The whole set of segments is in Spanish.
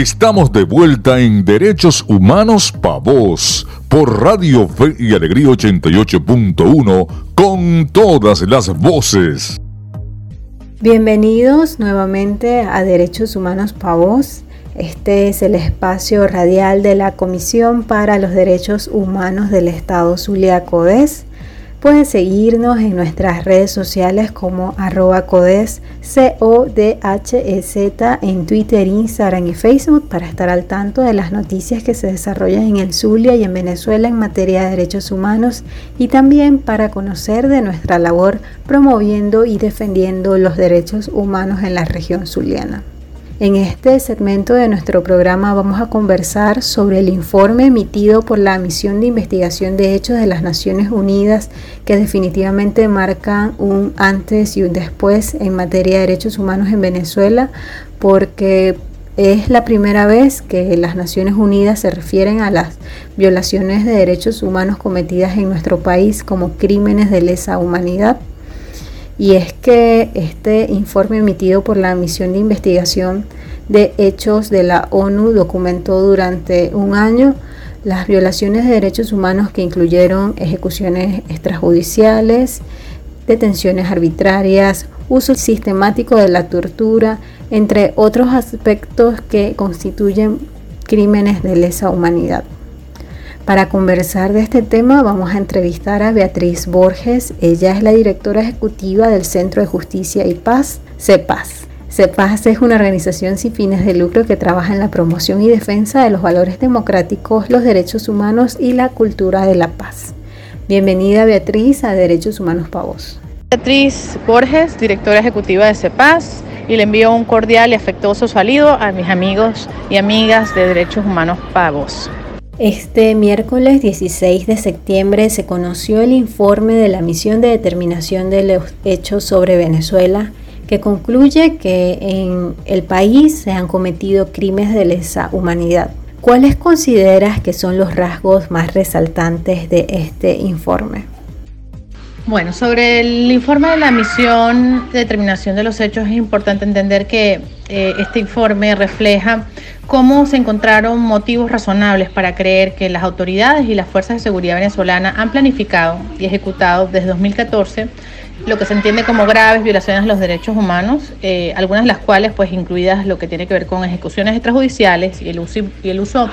Estamos de vuelta en Derechos Humanos Pa' Vos por Radio Fe y Alegría 88.1 con todas las voces. Bienvenidos nuevamente a Derechos Humanos Pa' Vos. Este es el espacio radial de la Comisión para los Derechos Humanos del Estado Zulia Codes. Pueden seguirnos en nuestras redes sociales como arroba codes, C-O-D-H-E-Z, en Twitter, Instagram y Facebook para estar al tanto de las noticias que se desarrollan en el Zulia y en Venezuela en materia de derechos humanos y también para conocer de nuestra labor promoviendo y defendiendo los derechos humanos en la región zuliana. En este segmento de nuestro programa vamos a conversar sobre el informe emitido por la Misión de Investigación de Hechos de las Naciones Unidas que definitivamente marca un antes y un después en materia de derechos humanos en Venezuela porque es la primera vez que las Naciones Unidas se refieren a las violaciones de derechos humanos cometidas en nuestro país como crímenes de lesa humanidad y es que este informe emitido por la misión de investigación de hechos de la ONU documentó durante un año las violaciones de derechos humanos que incluyeron ejecuciones extrajudiciales, detenciones arbitrarias, uso sistemático de la tortura, entre otros aspectos que constituyen crímenes de lesa humanidad. Para conversar de este tema vamos a entrevistar a Beatriz Borges. Ella es la directora ejecutiva del Centro de Justicia y Paz, CEPAS. CEPAS es una organización sin fines de lucro que trabaja en la promoción y defensa de los valores democráticos, los derechos humanos y la cultura de la paz. Bienvenida Beatriz a Derechos Humanos Pavos. Beatriz Borges, directora ejecutiva de CEPAS, y le envío un cordial y afectuoso saludo a mis amigos y amigas de Derechos Humanos Pavos. Este miércoles 16 de septiembre se conoció el informe de la misión de determinación de los hechos sobre Venezuela que concluye que en el país se han cometido crímenes de lesa humanidad. ¿Cuáles consideras que son los rasgos más resaltantes de este informe? Bueno, sobre el informe de la misión de determinación de los hechos es importante entender que eh, este informe refleja cómo se encontraron motivos razonables para creer que las autoridades y las fuerzas de seguridad venezolanas han planificado y ejecutado desde 2014 lo que se entiende como graves violaciones a los derechos humanos, eh, algunas de las cuales, pues incluidas lo que tiene que ver con ejecuciones extrajudiciales y el uso, y el uso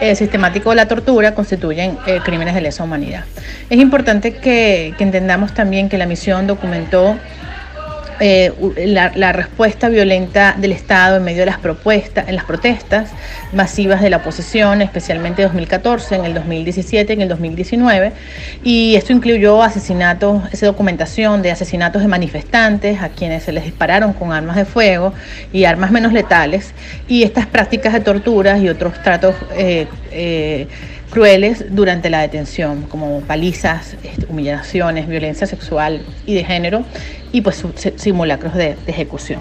eh, sistemático de la tortura, constituyen eh, crímenes de lesa humanidad. Es importante que, que entendamos también que la misión documentó eh, la, respuesta violenta del Estado en medio de las propuestas, en las protestas masivas de la oposición, especialmente en 2014, en el 2017, en el 2019, y esto incluyó asesinatos, esa documentación de asesinatos de manifestantes a quienes se les dispararon con armas de fuego y armas menos letales, y estas prácticas de torturas y otros tratos eh, eh, crueles durante la detención, como palizas, humillaciones, violencia sexual y de género, y pues simulacros de, ejecución.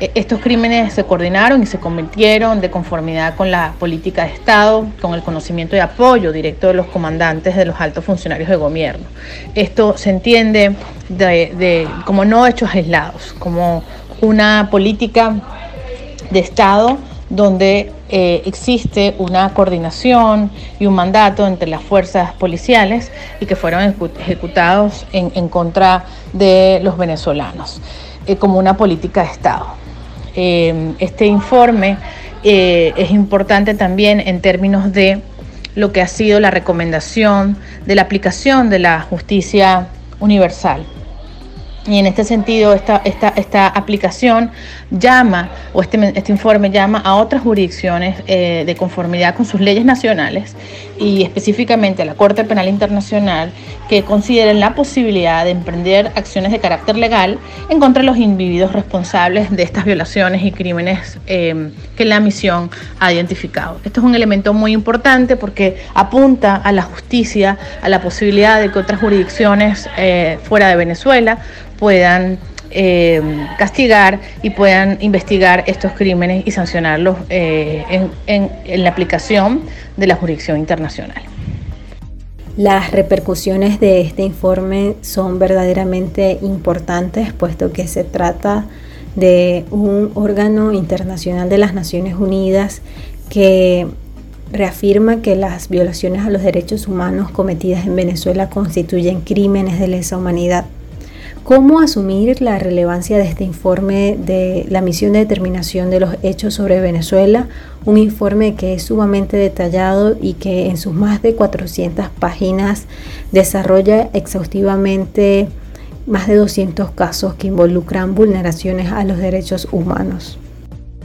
E, estos crímenes se coordinaron y se convirtieron de conformidad con la política de Estado, con el conocimiento y apoyo directo de los comandantes de los altos funcionarios de gobierno. Esto se entiende de, como no hechos aislados, como una política de Estado donde eh, existe una coordinación y un mandato entre las fuerzas policiales y que fueron ejecutados en, contra de los venezolanos eh, como una política de Estado. Eh, este informe es importante también en términos de lo que ha sido la recomendación de la aplicación de la justicia universal. Y en este sentido, esta, esta, esta aplicación llama, o este, este informe llama a otras jurisdicciones eh, de conformidad con sus leyes nacionales y específicamente a la Corte Penal Internacional que consideren la posibilidad de emprender acciones de carácter legal en contra de los individuos responsables de estas violaciones y crímenes eh, que la misión ha identificado. Esto es un elemento muy importante porque apunta a la justicia, a la posibilidad de que otras jurisdicciones eh, fuera de Venezuela puedan eh, castigar y puedan investigar estos crímenes y sancionarlos eh, en, la aplicación de la jurisdicción internacional. Las repercusiones de este informe son verdaderamente importantes, puesto que se trata de un órgano internacional de las Naciones Unidas que reafirma que las violaciones a los derechos humanos cometidas en Venezuela constituyen crímenes de lesa humanidad. ¿Cómo asumir la relevancia de este informe de la misión de determinación de los hechos sobre Venezuela? Un informe que es sumamente detallado y que en sus más de 400 páginas desarrolla exhaustivamente más de 200 casos que involucran vulneraciones a los derechos humanos.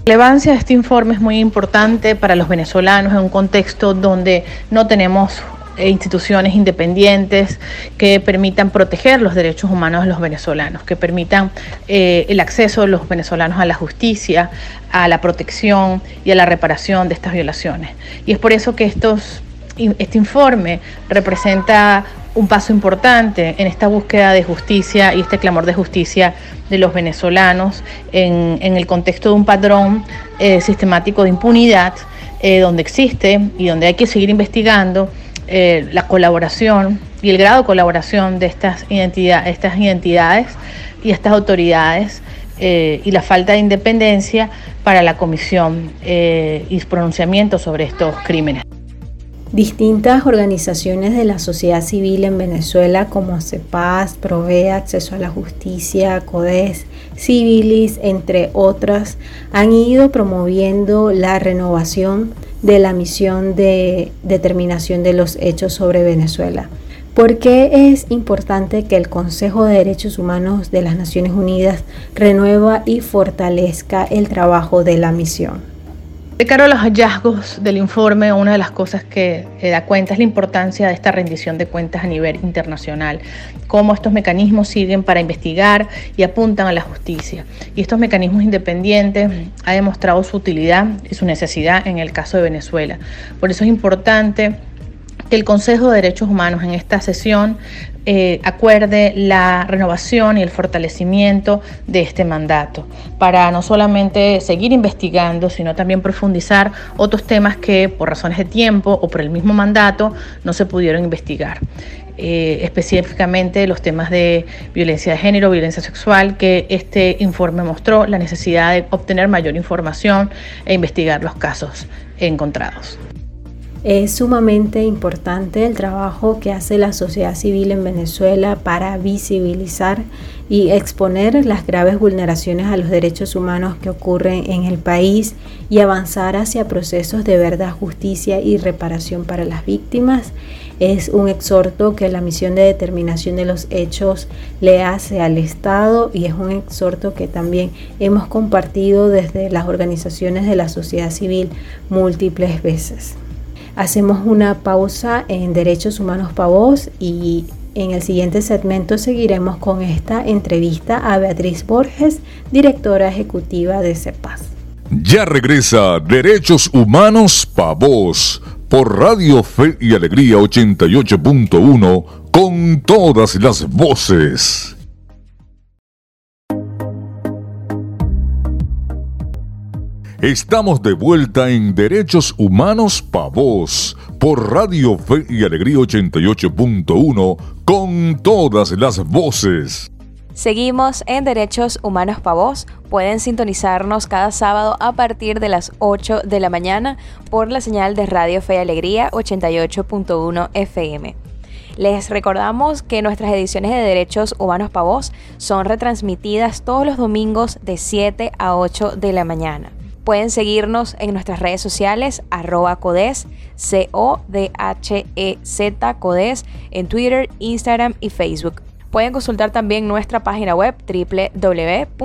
La relevancia de este informe es muy importante para los venezolanos en un contexto donde no tenemos e instituciones independientes que permitan proteger los derechos humanos de los venezolanos, que permitan eh, el acceso de los venezolanos a la justicia, a la protección y a la reparación de estas violaciones. Y es por eso que este informe representa un paso importante en esta búsqueda de justicia y este clamor de justicia de los venezolanos en, el contexto de un padrón eh, sistemático de impunidad eh, donde existe y donde hay que seguir investigando eh, la colaboración y el grado de colaboración de estas, estas identidades y estas autoridades eh, y la falta de independencia para la comisión eh, y pronunciamiento sobre estos crímenes. Distintas organizaciones de la sociedad civil en Venezuela como CEPAS, Provee Acceso a la Justicia, CODES, Civilis, entre otras, han ido promoviendo la renovación de la misión de determinación de los hechos sobre Venezuela. ¿Por qué es importante que el Consejo de Derechos Humanos de las Naciones Unidas renueva y fortalezca el trabajo de la misión? De cara a los hallazgos del informe, una de las cosas que da cuenta es la importancia de esta rendición de cuentas a nivel internacional, cómo estos mecanismos siguen para investigar y apuntan a la justicia. Y estos mecanismos independientes han demostrado su utilidad y su necesidad en el caso de Venezuela. Por eso es importante que el Consejo de Derechos Humanos en esta sesión eh, acuerde la renovación y el fortalecimiento de este mandato, para no solamente seguir investigando, sino también profundizar otros temas que por razones de tiempo o por el mismo mandato no se pudieron investigar. Eh, específicamente los temas de violencia de género, violencia sexual, que este informe mostró la necesidad de obtener mayor información e investigar los casos encontrados. Es sumamente importante el trabajo que hace la sociedad civil en Venezuela para visibilizar y exponer las graves vulneraciones a los derechos humanos que ocurren en el país y avanzar hacia procesos de verdad, justicia y reparación para las víctimas. Es un exhorto que la misión de determinación de los hechos le hace al Estado y es un exhorto que también hemos compartido desde las organizaciones de la sociedad civil múltiples veces. Hacemos una pausa en Derechos Humanos para Vos y en el siguiente segmento seguiremos con esta entrevista a Beatriz Borges, directora ejecutiva de CEPAS. Ya regresa Derechos Humanos para Vos por Radio Fe y Alegría 88.1 con todas las voces. Estamos de vuelta en Derechos Humanos Pa' Vos por Radio Fe y Alegría 88.1 con todas las voces. Seguimos en Derechos Humanos Pa' Vos. Pueden sintonizarnos cada sábado a partir de las 8 de la mañana por la señal de Radio Fe y Alegría 88.1 FM. Les recordamos que nuestras ediciones de Derechos Humanos Pa' Vos son retransmitidas todos los domingos de 7 a 8 de la mañana. Pueden seguirnos en nuestras redes sociales, arroba codes, C-O-D-H-E-Z, codes, en Twitter, Instagram y Facebook. Pueden consultar también nuestra página web www.codes.ong.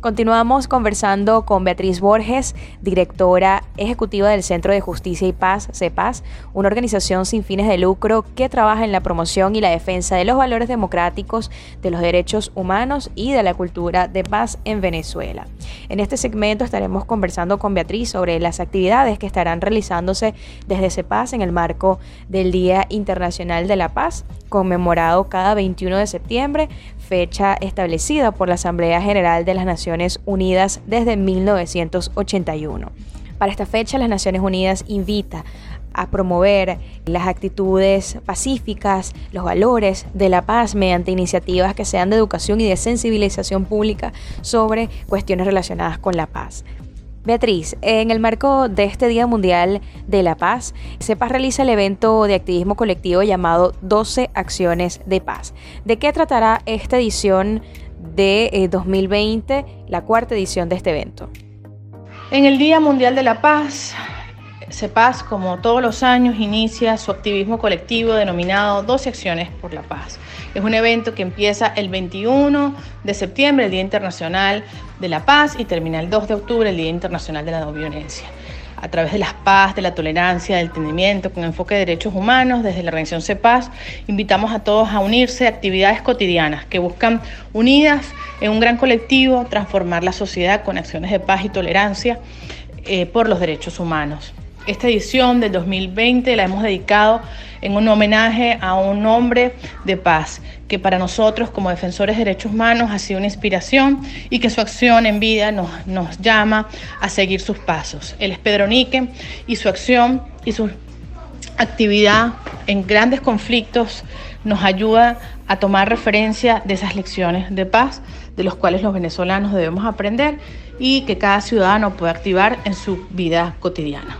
Continuamos conversando con Beatriz Borges, directora ejecutiva del Centro de Justicia y Paz, CEPAS, una organización sin fines de lucro que trabaja en la promoción y la defensa de los valores democráticos, de los derechos humanos y de la cultura de paz en Venezuela. En este segmento estaremos conversando con Beatriz sobre las actividades que estarán realizándose desde CEPAS en el marco del Día Internacional de la Paz, conmemorado cada 21 de septiembre, fecha establecida por la Asamblea General de las Naciones Unidas desde 1981. Para esta fecha, las Naciones Unidas invita a promover las actitudes pacíficas, los valores de la paz mediante iniciativas que sean de educación y de sensibilización pública sobre cuestiones relacionadas con la paz. Beatriz, en el marco de este Día Mundial de la Paz, CEPAS realiza el evento de activismo colectivo llamado 12 Acciones de Paz. ¿De qué tratará esta edición de 2020, eh, la cuarta edición de este evento? En el Día Mundial de la Paz, CEPAS, como todos los años, inicia su activismo colectivo denominado 12 Acciones por la Paz. Es un evento que empieza el 21 de septiembre, el Día Internacional de la Paz, y termina el 2 de octubre, el Día Internacional de la No Violencia. A través de la paz, de la tolerancia, del entendimiento, con enfoque de derechos humanos, desde la organización CEPAS, invitamos a todos a unirse a actividades cotidianas que buscan unidas en un gran colectivo transformar la sociedad con acciones de paz y tolerancia eh, por los derechos humanos. Esta edición del 2020 la hemos dedicado en un homenaje a un hombre de paz que para nosotros como defensores de derechos humanos ha sido una inspiración y que su acción en vida nos, nos llama a seguir sus pasos. Él es Pedro Nique y su acción y su actividad en grandes conflictos nos ayuda a tomar referencia de esas lecciones de paz de los cuales los venezolanos debemos aprender y que cada ciudadano puede activar en su vida cotidiana.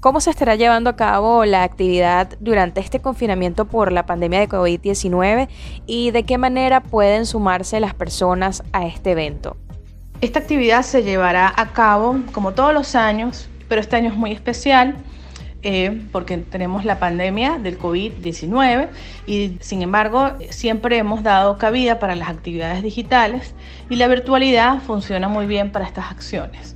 ¿Cómo se estará llevando a cabo la actividad durante este confinamiento por la pandemia de COVID-19 y de qué manera pueden sumarse las personas a este evento? Esta actividad se llevará a cabo como todos los años, pero este año es muy especial eh, porque tenemos la pandemia del COVID-19 y sin embargo siempre hemos dado cabida para las actividades digitales y la virtualidad funciona muy bien para estas acciones.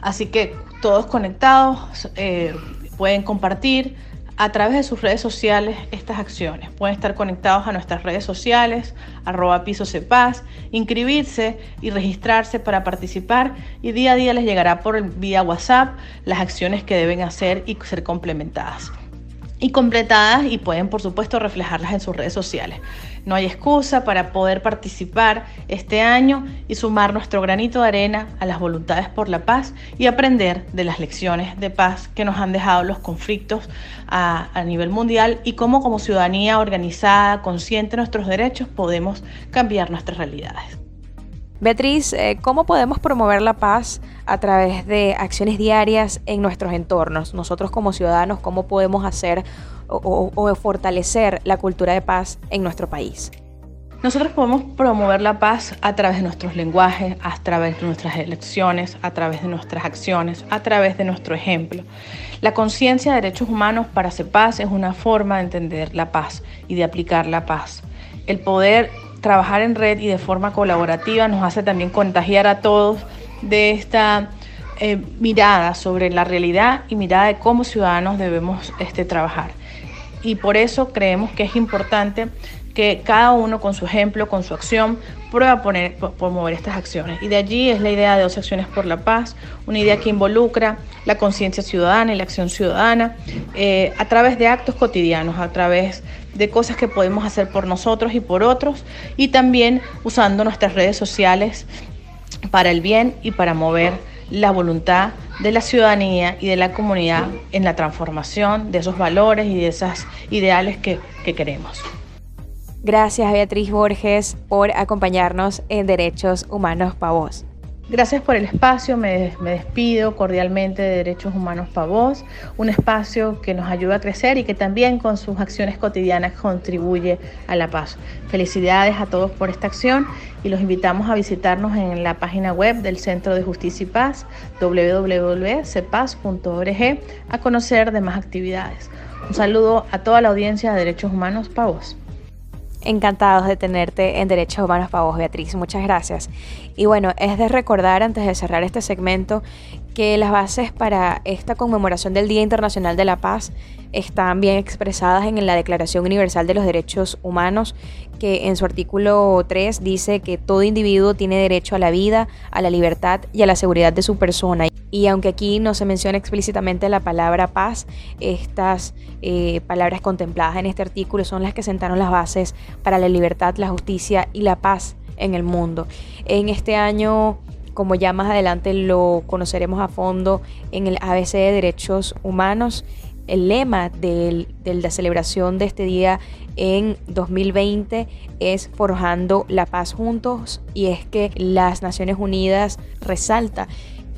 Así que todos conectados eh, pueden compartir a través de sus redes sociales estas acciones. Pueden estar conectados a nuestras redes sociales, arroba piso cepaz, inscribirse y registrarse para participar y día a día les llegará por vía WhatsApp las acciones que deben hacer y ser complementadas y completadas y pueden por supuesto reflejarlas en sus redes sociales. No hay excusa para poder participar este año y sumar nuestro granito de arena a las voluntades por la paz y aprender de las lecciones de paz que nos han dejado los conflictos a, a nivel mundial y cómo como ciudadanía organizada, consciente de nuestros derechos, podemos cambiar nuestras realidades. Beatriz, eh, ¿cómo podemos promover la paz a través de acciones diarias en nuestros entornos? Nosotros como ciudadanos, ¿cómo podemos hacer o, fortalecer la cultura de paz en nuestro país? Nosotros podemos promover la paz a través de nuestros lenguajes, a través de nuestras elecciones, a través de nuestras acciones, a través de nuestro ejemplo. La conciencia de derechos humanos para hacer paz es una forma de entender la paz y de aplicar la paz. El poder trabajar en red y de forma colaborativa nos hace también contagiar a todos de esta eh, mirada sobre la realidad y mirada de cómo ciudadanos debemos este, trabajar. Y por eso creemos que es importante que cada uno con su ejemplo, con su acción, prueba a poner, promover estas acciones. Y de allí es la idea de dos acciones por la paz, una idea que involucra la conciencia ciudadana y la acción ciudadana eh, a través de actos cotidianos, a través de cosas que podemos hacer por nosotros y por otros, y también usando nuestras redes sociales para el bien y para mover la voluntad de la ciudadanía y de la comunidad en la transformación de esos valores y de esos ideales que queremos. Gracias Beatriz Borges por acompañarnos en Derechos Humanos para Vos. Gracias por el espacio, me, despido cordialmente de Derechos Humanos para Vos, un espacio que nos ayuda a crecer y que también con sus acciones cotidianas contribuye a la paz. Felicidades a todos por esta acción y los invitamos a visitarnos en la página web del Centro de Justicia y Paz, www.cepaz.org, a conocer demás actividades. Un saludo a toda la audiencia de Derechos Humanos para Vos encantados de tenerte en Derechos Humanos para vos, Beatriz. Muchas gracias. Y bueno, es de recordar antes de cerrar este segmento que las bases para esta conmemoración del Día Internacional de la Paz están bien expresadas en la Declaración Universal de los Derechos Humanos, que en su artículo 3 dice que todo individuo tiene derecho a la vida, a la libertad y a la seguridad de su persona. Y aunque aquí no se menciona explícitamente la palabra paz, estas eh, palabras contempladas en este artículo son las que sentaron las bases para la libertad, la justicia y la paz en el mundo. En este año, como ya más adelante lo conoceremos a fondo en el ABC de Derechos Humanos, el lema de la celebración de este día en 2020 es Forjando la Paz Juntos y es que las Naciones Unidas resalta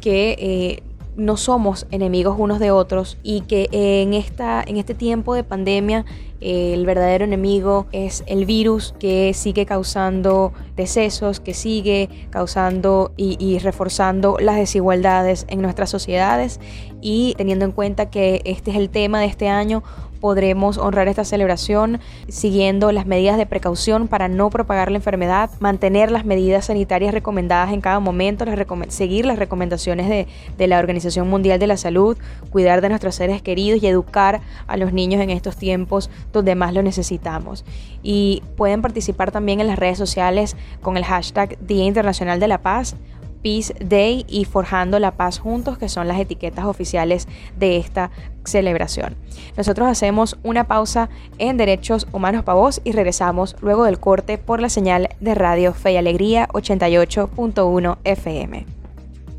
que eh, no somos enemigos unos de otros y que en, esta, en este tiempo de pandemia eh, el verdadero enemigo es el virus que sigue causando decesos, que sigue causando y, y reforzando las desigualdades en nuestras sociedades y teniendo en cuenta que este es el tema de este año, podremos honrar esta celebración siguiendo las medidas de precaución para no propagar la enfermedad, mantener las medidas sanitarias recomendadas en cada momento, seguir las recomendaciones de, de la Organización Mundial de la Salud, cuidar de nuestros seres queridos y educar a los niños en estos tiempos donde más lo necesitamos. Y pueden participar también en las redes sociales con el hashtag Día Internacional de la Paz Peace Day y Forjando la Paz Juntos, que son las etiquetas oficiales de esta celebración. Nosotros hacemos una pausa en Derechos Humanos para Vos y regresamos luego del corte por la señal de Radio Fe y Alegría 88.1 FM.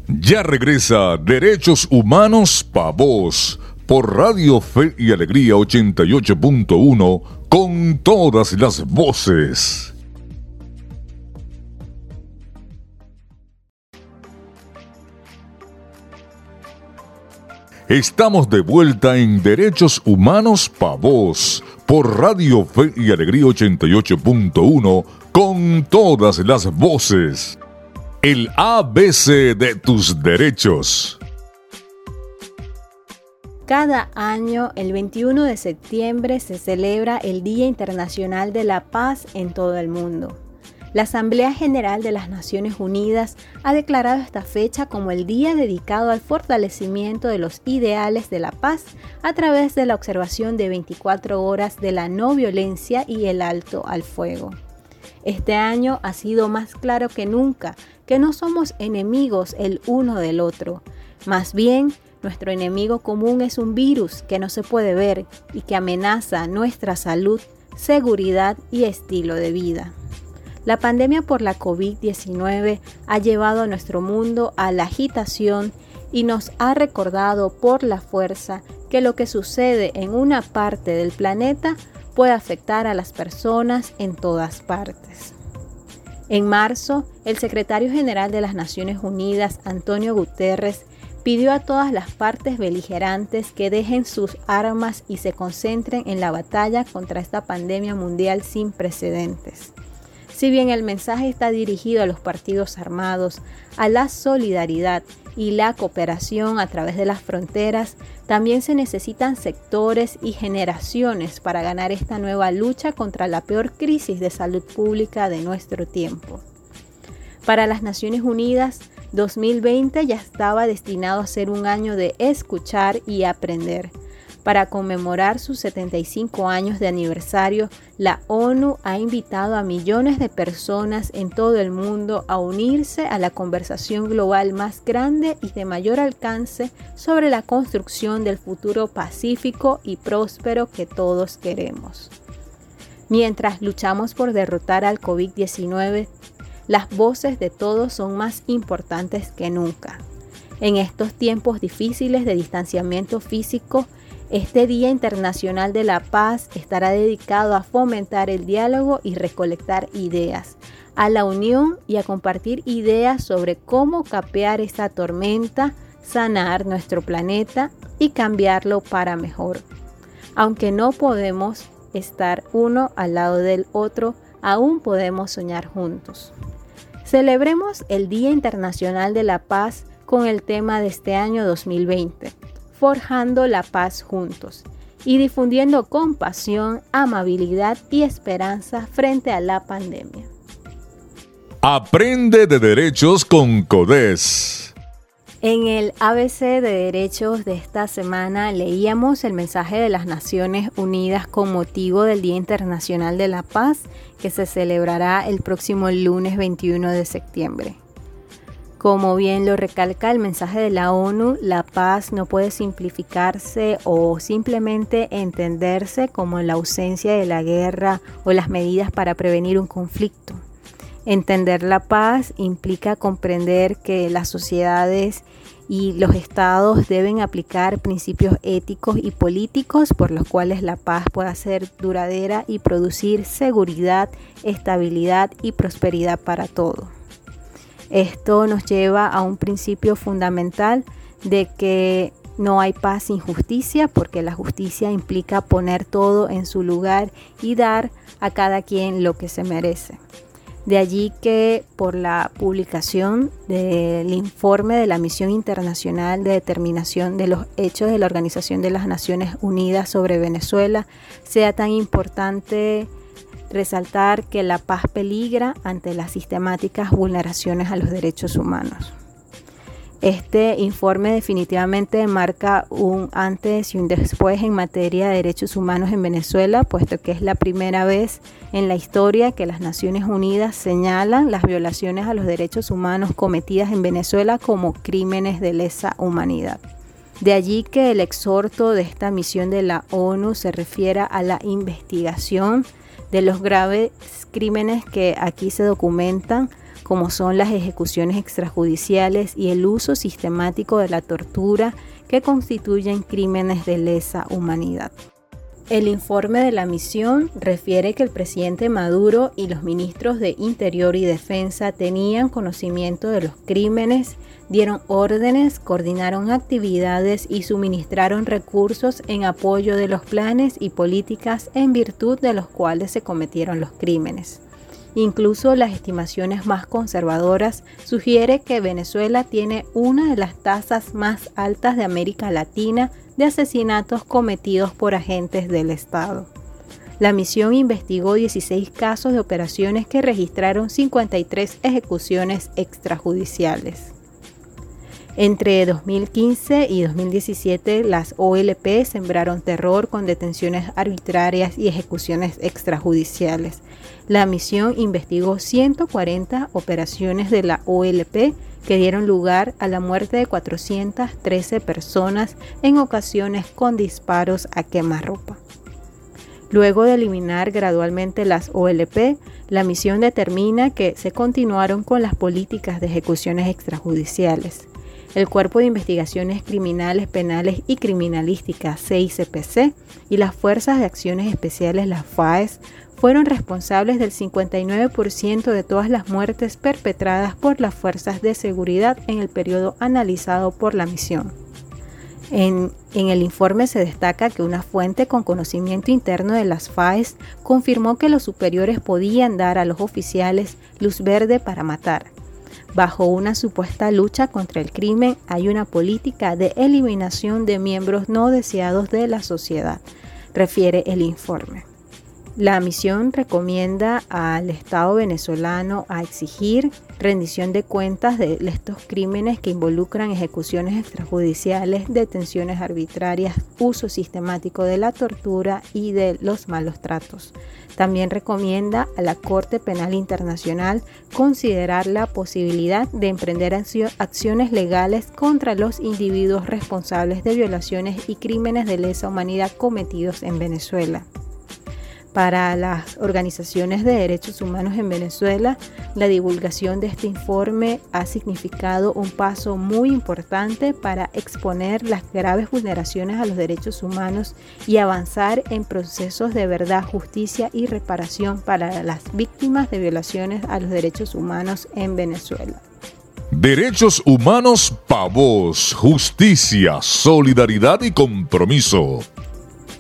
Ya regresa Derechos Humanos para Vos por Radio Fe y Alegría 88.1 con todas las voces. Estamos de vuelta en Derechos Humanos Pa' Vos, por Radio Fe y Alegría 88.1, con todas las voces. El ABC de tus derechos. Cada año, el 21 de septiembre, se celebra el Día Internacional de la Paz en todo el mundo. La Asamblea General de las Naciones Unidas ha declarado esta fecha como el día dedicado al fortalecimiento de los ideales de la paz a través de la observación de 24 horas de la no violencia y el alto al fuego. Este año ha sido más claro que nunca que no somos enemigos el uno del otro. Más bien, nuestro enemigo común es un virus que no se puede ver y que amenaza nuestra salud, seguridad y estilo de vida. La pandemia por la COVID-19 ha llevado a nuestro mundo a la agitación y nos ha recordado por la fuerza que lo que sucede en una parte del planeta puede afectar a las personas en todas partes. En marzo, el secretario general de las Naciones Unidas, Antonio Guterres, pidió a todas las partes beligerantes que dejen sus armas y se concentren en la batalla contra esta pandemia mundial sin precedentes. Si bien el mensaje está dirigido a los partidos armados, a la solidaridad y la cooperación a través de las fronteras, también se necesitan sectores y generaciones para ganar esta nueva lucha contra la peor crisis de salud pública de nuestro tiempo. Para las Naciones Unidas, 2020 ya estaba destinado a ser un año de escuchar y aprender para conmemorar sus 75 años de aniversario, la ONU ha invitado a millones de personas en todo el mundo a unirse a la conversación global más grande y de mayor alcance sobre la construcción del futuro pacífico y próspero que todos queremos. Mientras luchamos por derrotar al COVID-19, las voces de todos son más importantes que nunca. En estos tiempos difíciles de distanciamiento físico, este Día Internacional de la Paz estará dedicado a fomentar el diálogo y recolectar ideas, a la unión y a compartir ideas sobre cómo capear esta tormenta, sanar nuestro planeta y cambiarlo para mejor. Aunque no podemos estar uno al lado del otro, aún podemos soñar juntos. Celebremos el Día Internacional de la Paz con el tema de este año 2020 forjando la paz juntos y difundiendo compasión, amabilidad y esperanza frente a la pandemia. Aprende de derechos con CODES. En el ABC de Derechos de esta semana leíamos el mensaje de las Naciones Unidas con motivo del Día Internacional de la Paz que se celebrará el próximo lunes 21 de septiembre. Como bien lo recalca el mensaje de la ONU, la paz no puede simplificarse o simplemente entenderse como la ausencia de la guerra o las medidas para prevenir un conflicto. Entender la paz implica comprender que las sociedades y los estados deben aplicar principios éticos y políticos por los cuales la paz pueda ser duradera y producir seguridad, estabilidad y prosperidad para todos. Esto nos lleva a un principio fundamental de que no hay paz sin justicia porque la justicia implica poner todo en su lugar y dar a cada quien lo que se merece. De allí que por la publicación del informe de la Misión Internacional de Determinación de los Hechos de la Organización de las Naciones Unidas sobre Venezuela sea tan importante resaltar que la paz peligra ante las sistemáticas vulneraciones a los derechos humanos. Este informe definitivamente marca un antes y un después en materia de derechos humanos en Venezuela, puesto que es la primera vez en la historia que las Naciones Unidas señalan las violaciones a los derechos humanos cometidas en Venezuela como crímenes de lesa humanidad. De allí que el exhorto de esta misión de la ONU se refiera a la investigación de los graves crímenes que aquí se documentan como son las ejecuciones extrajudiciales y el uso sistemático de la tortura que constituyen crímenes de lesa humanidad. El informe de la misión refiere que el presidente Maduro y los ministros de Interior y Defensa tenían conocimiento de los crímenes, dieron órdenes, coordinaron actividades y suministraron recursos en apoyo de los planes y políticas en virtud de los cuales se cometieron los crímenes. Incluso las estimaciones más conservadoras sugiere que Venezuela tiene una de las tasas más altas de América Latina de asesinatos cometidos por agentes del Estado. La misión investigó 16 casos de operaciones que registraron 53 ejecuciones extrajudiciales. Entre 2015 y 2017, las OLP sembraron terror con detenciones arbitrarias y ejecuciones extrajudiciales. La misión investigó 140 operaciones de la OLP que dieron lugar a la muerte de 413 personas en ocasiones con disparos a quemarropa. Luego de eliminar gradualmente las OLP, la misión determina que se continuaron con las políticas de ejecuciones extrajudiciales el Cuerpo de Investigaciones Criminales, Penales y Criminalísticas, CICPC, y las Fuerzas de Acciones Especiales, las FAES, fueron responsables del 59% de todas las muertes perpetradas por las fuerzas de seguridad en el periodo analizado por la misión. En, el informe se destaca que una fuente con conocimiento interno de las FAES confirmó que los superiores podían dar a los oficiales luz verde para matar, Bajo una supuesta lucha contra el crimen hay una política de eliminación de miembros no deseados de la sociedad, refiere el informe. La misión recomienda al Estado venezolano a exigir rendición de cuentas de estos crímenes que involucran ejecuciones extrajudiciales, detenciones arbitrarias, uso sistemático de la tortura y de los malos tratos. También recomienda a la Corte Penal Internacional considerar la posibilidad de emprender acciones legales contra los individuos responsables de violaciones y crímenes de lesa humanidad cometidos en Venezuela. Para las organizaciones de derechos humanos en Venezuela, la divulgación de este informe ha significado un paso muy importante para exponer las graves vulneraciones a los derechos humanos y avanzar en procesos de verdad, justicia y reparación para las víctimas de violaciones a los derechos humanos en Venezuela. Derechos humanos pavos, justicia, solidaridad y compromiso.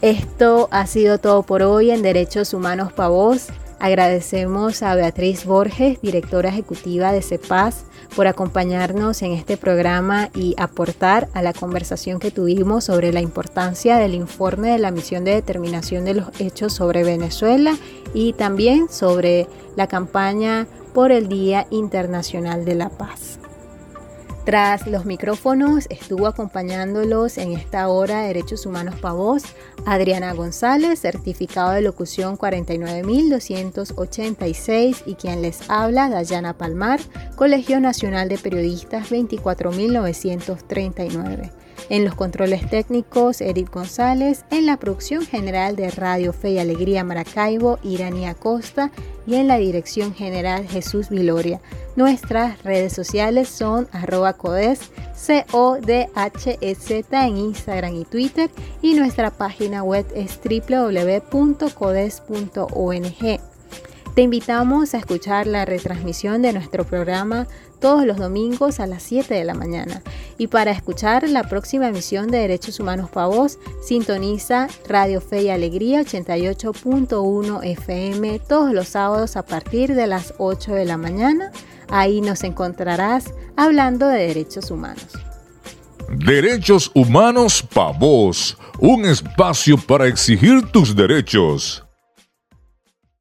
Esto ha sido todo por hoy en Derechos Humanos para Vos. Agradecemos a Beatriz Borges, directora ejecutiva de CEPAS, por acompañarnos en este programa y aportar a la conversación que tuvimos sobre la importancia del informe de la misión de determinación de los hechos sobre Venezuela y también sobre la campaña por el Día Internacional de la Paz. Tras los micrófonos estuvo acompañándolos en esta hora de Derechos Humanos Pavos Adriana González, certificado de locución 49286 y quien les habla Dayana Palmar, Colegio Nacional de Periodistas 24939. En los controles técnicos, Edith González. En la producción general de Radio Fe y Alegría Maracaibo, Irania Costa. Y en la dirección general, Jesús Viloria. Nuestras redes sociales son arroba codes, C-O-D-H-E-Z en Instagram y Twitter. Y nuestra página web es www.codes.ong. Te invitamos a escuchar la retransmisión de nuestro programa todos los domingos a las 7 de la mañana. Y para escuchar la próxima emisión de Derechos Humanos para Vos, sintoniza Radio Fe y Alegría 88.1 FM todos los sábados a partir de las 8 de la mañana. Ahí nos encontrarás hablando de derechos humanos. Derechos Humanos para Vos, un espacio para exigir tus derechos.